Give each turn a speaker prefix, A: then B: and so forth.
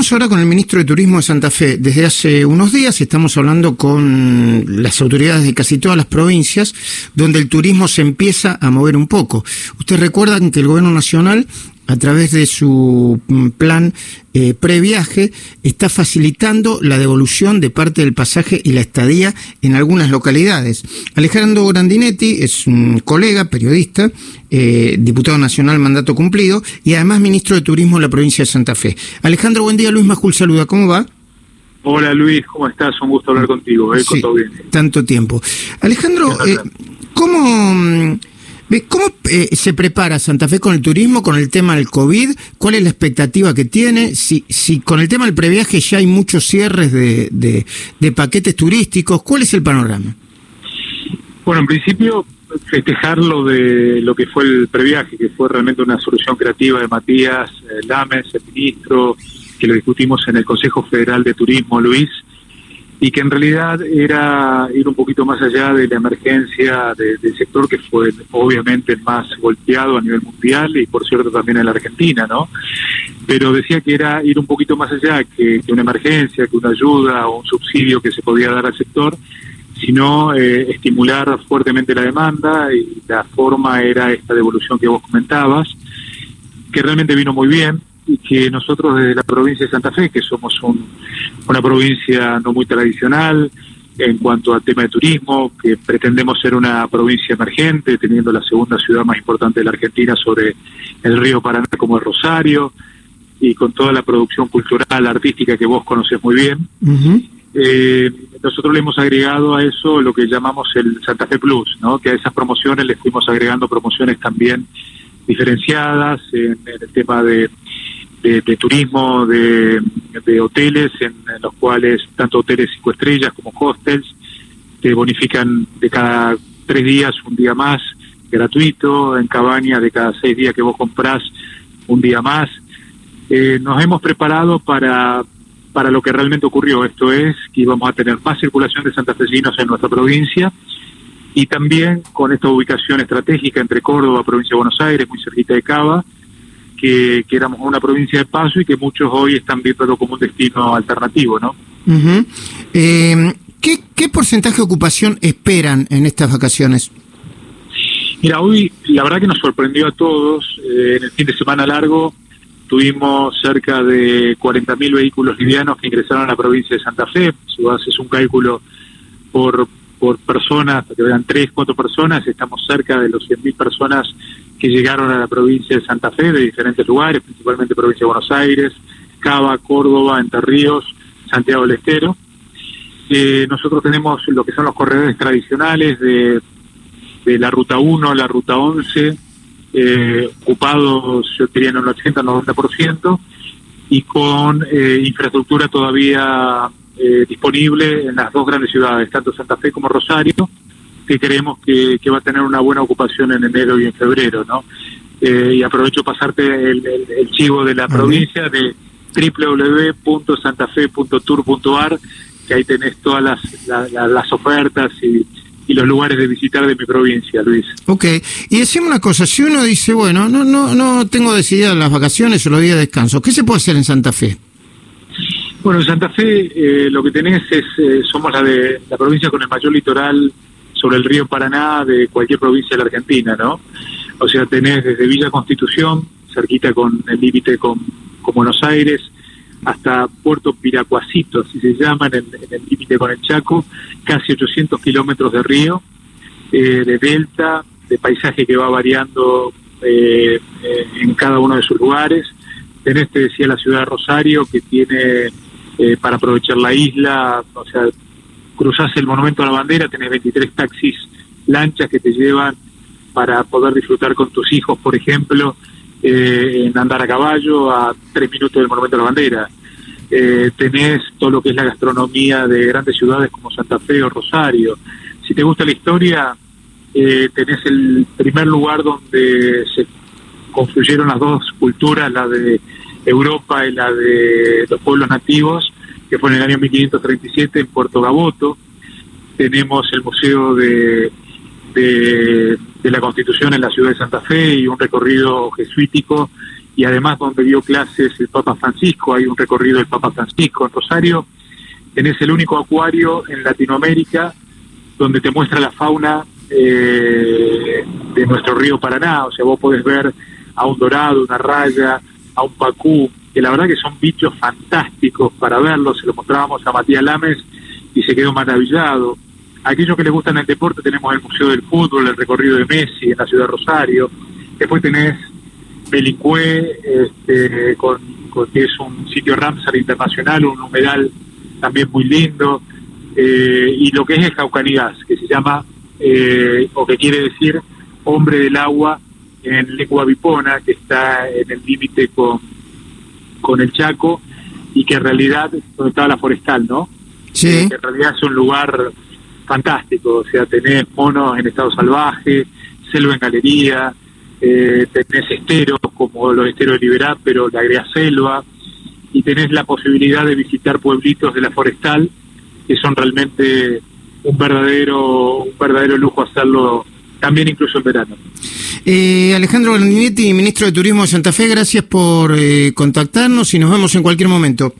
A: Estamos ahora con el ministro de Turismo de Santa Fe. Desde hace unos días estamos hablando con las autoridades de casi todas las provincias donde el turismo se empieza a mover un poco. Ustedes recuerdan que el gobierno nacional a través de su mm, plan eh, previaje, está facilitando la devolución de parte del pasaje y la estadía en algunas localidades. Alejandro Grandinetti es un colega, periodista, eh, diputado nacional mandato cumplido y además ministro de Turismo de la provincia de Santa Fe. Alejandro, buen día. Luis Majul saluda. ¿Cómo va?
B: Hola Luis, ¿cómo estás? Un gusto hablar contigo.
A: ¿eh? Sí, tanto tiempo. Alejandro, eh, ¿cómo mm, ¿Cómo eh, se prepara Santa Fe con el turismo, con el tema del COVID? ¿Cuál es la expectativa que tiene? Si, con el tema del previaje ya hay muchos cierres de, de, paquetes turísticos, ¿cuál es el panorama?
B: Bueno, en principio festejar lo de lo que fue el previaje, que fue realmente una solución creativa de Matías eh, Lames, el ministro, que lo discutimos en el Consejo Federal de Turismo, Luis, y que en realidad era ir un poquito más allá de la emergencia del sector que fue obviamente el más golpeado a nivel mundial y por cierto también en la Argentina, ¿no? Pero decía que era ir un poquito más allá que, una emergencia, que una ayuda o un subsidio que se podía dar al sector, sino eh, estimular fuertemente la demanda y la forma era esta devolución que vos comentabas, que realmente vino muy bien, y que nosotros desde la provincia de Santa Fe, que somos una provincia no muy tradicional en cuanto al tema de turismo, que pretendemos ser una provincia emergente, teniendo la segunda ciudad más importante de la Argentina sobre el río Paraná como el Rosario, y con toda la producción cultural, artística que vos conocés muy bien. Eh, nosotros le hemos agregado a eso lo que llamamos el Santa Fe Plus, ¿no? que a esas promociones le fuimos agregando promociones también diferenciadas en el tema de de, turismo, de, hoteles, en, los cuales tanto hoteles cinco estrellas como hostels te bonifican de cada tres días un día más gratuito, en cabañas de cada seis días que vos comprás un día más. Eh, nos hemos preparado para, para lo que realmente ocurrió, esto es que íbamos a tener más circulación de santafesinos en nuestra provincia y también con esta ubicación estratégica entre Córdoba, provincia de Buenos Aires, muy cerquita de Cava, que, éramos una provincia de paso y que muchos hoy están viendo como un destino alternativo, ¿no?
A: Eh, ¿qué, porcentaje de ocupación esperan en estas vacaciones?
B: Mira, hoy la verdad que nos sorprendió a todos. Eh, en el fin de semana largo tuvimos cerca de 40.000 vehículos livianos que ingresaron a la provincia de Santa Fe. Si vos haces un cálculo por, por personas, que vean tres, cuatro personas, estamos cerca de los 100.000 personas que llegaron a la provincia de Santa Fe de diferentes lugares, principalmente provincia de Buenos Aires, Cava, Córdoba, Entre Ríos, Santiago del Estero. Eh, nosotros tenemos lo que son los corredores tradicionales de, de la Ruta 1, la Ruta 11, eh, ocupados, yo diría, en un 80-90%, y con eh, infraestructura todavía disponible en las dos grandes ciudades, tanto Santa Fe como Rosario, que creemos que, va a tener una buena ocupación en enero y en febrero, ¿no? Eh, y aprovecho pasarte el, chivo de la provincia de www.santafe.tour.ar, que ahí tenés todas las, las ofertas y, los lugares de visitar de mi provincia, Luis.
A: Ok, y decimos una cosa, si uno dice, bueno, no no no tengo decididas las vacaciones o los días de descanso, ¿qué se puede hacer en Santa Fe?
B: Bueno, en Santa Fe eh, lo que tenés es, eh, somos la de la provincia con el mayor litoral sobre el río Paraná de cualquier provincia de la Argentina, ¿no? O sea, tenés desde Villa Constitución, cerquita con el límite con, Buenos Aires, hasta Puerto Piracuacito, así se llama, en el límite con el Chaco, casi 800 kilómetros de río, eh, de delta, de paisaje que va variando eh, eh, en cada uno de sus lugares. Tenés, te decía, la ciudad de Rosario, que tiene para aprovechar la isla, o sea, cruzás el Monumento a la Bandera, tenés 23 taxis, lanchas que te llevan para poder disfrutar con tus hijos, por ejemplo, eh, en andar a caballo a tres minutos del Monumento a la Bandera. Eh, tenés todo lo que es la gastronomía de grandes ciudades como Santa Fe o Rosario. Si te gusta la historia, eh, tenés el primer lugar donde se confluyeron las dos culturas, la de Europa y la de los pueblos nativos, que fue en el año 1537 en Puerto Gaboto. Tenemos el Museo de, de, la Constitución en la ciudad de Santa Fe y un recorrido jesuítico y además donde dio clases el Papa Francisco, hay un recorrido del Papa Francisco en Rosario, tenés el único acuario en Latinoamérica donde te muestra la fauna eh, de nuestro río Paraná, o sea, vos podés ver a un dorado, una raya, a un pacú, que la verdad que son bichos fantásticos para verlos, se lo mostrábamos a Matías Lames y se quedó maravillado. Aquellos que les gustan el deporte tenemos el Museo del Fútbol, el recorrido de Messi en la ciudad de Rosario, después tenés Belicué, este, con, que es un sitio Ramsar internacional, un humedal también muy lindo, eh, y lo que es el Jaucanigás, que se llama, eh, o que quiere decir hombre del agua en lengua vipona, que está en el límite con, con el Chaco, y que en realidad, donde estaba la forestal, ¿no?
A: Sí.
B: Eh, que en realidad es un lugar fantástico, o sea, tenés monos en estado salvaje, selva en galería, eh, tenés esteros como los esteros de Liberá, pero le agregas selva, y tenés la posibilidad de visitar pueblitos de la forestal, que son realmente un verdadero, un verdadero lujo hacerlo también incluso en verano.
A: Eh, Alejandro Grandinetti, ministro de Turismo de Santa Fe, gracias por eh, contactarnos y nos vemos en cualquier momento.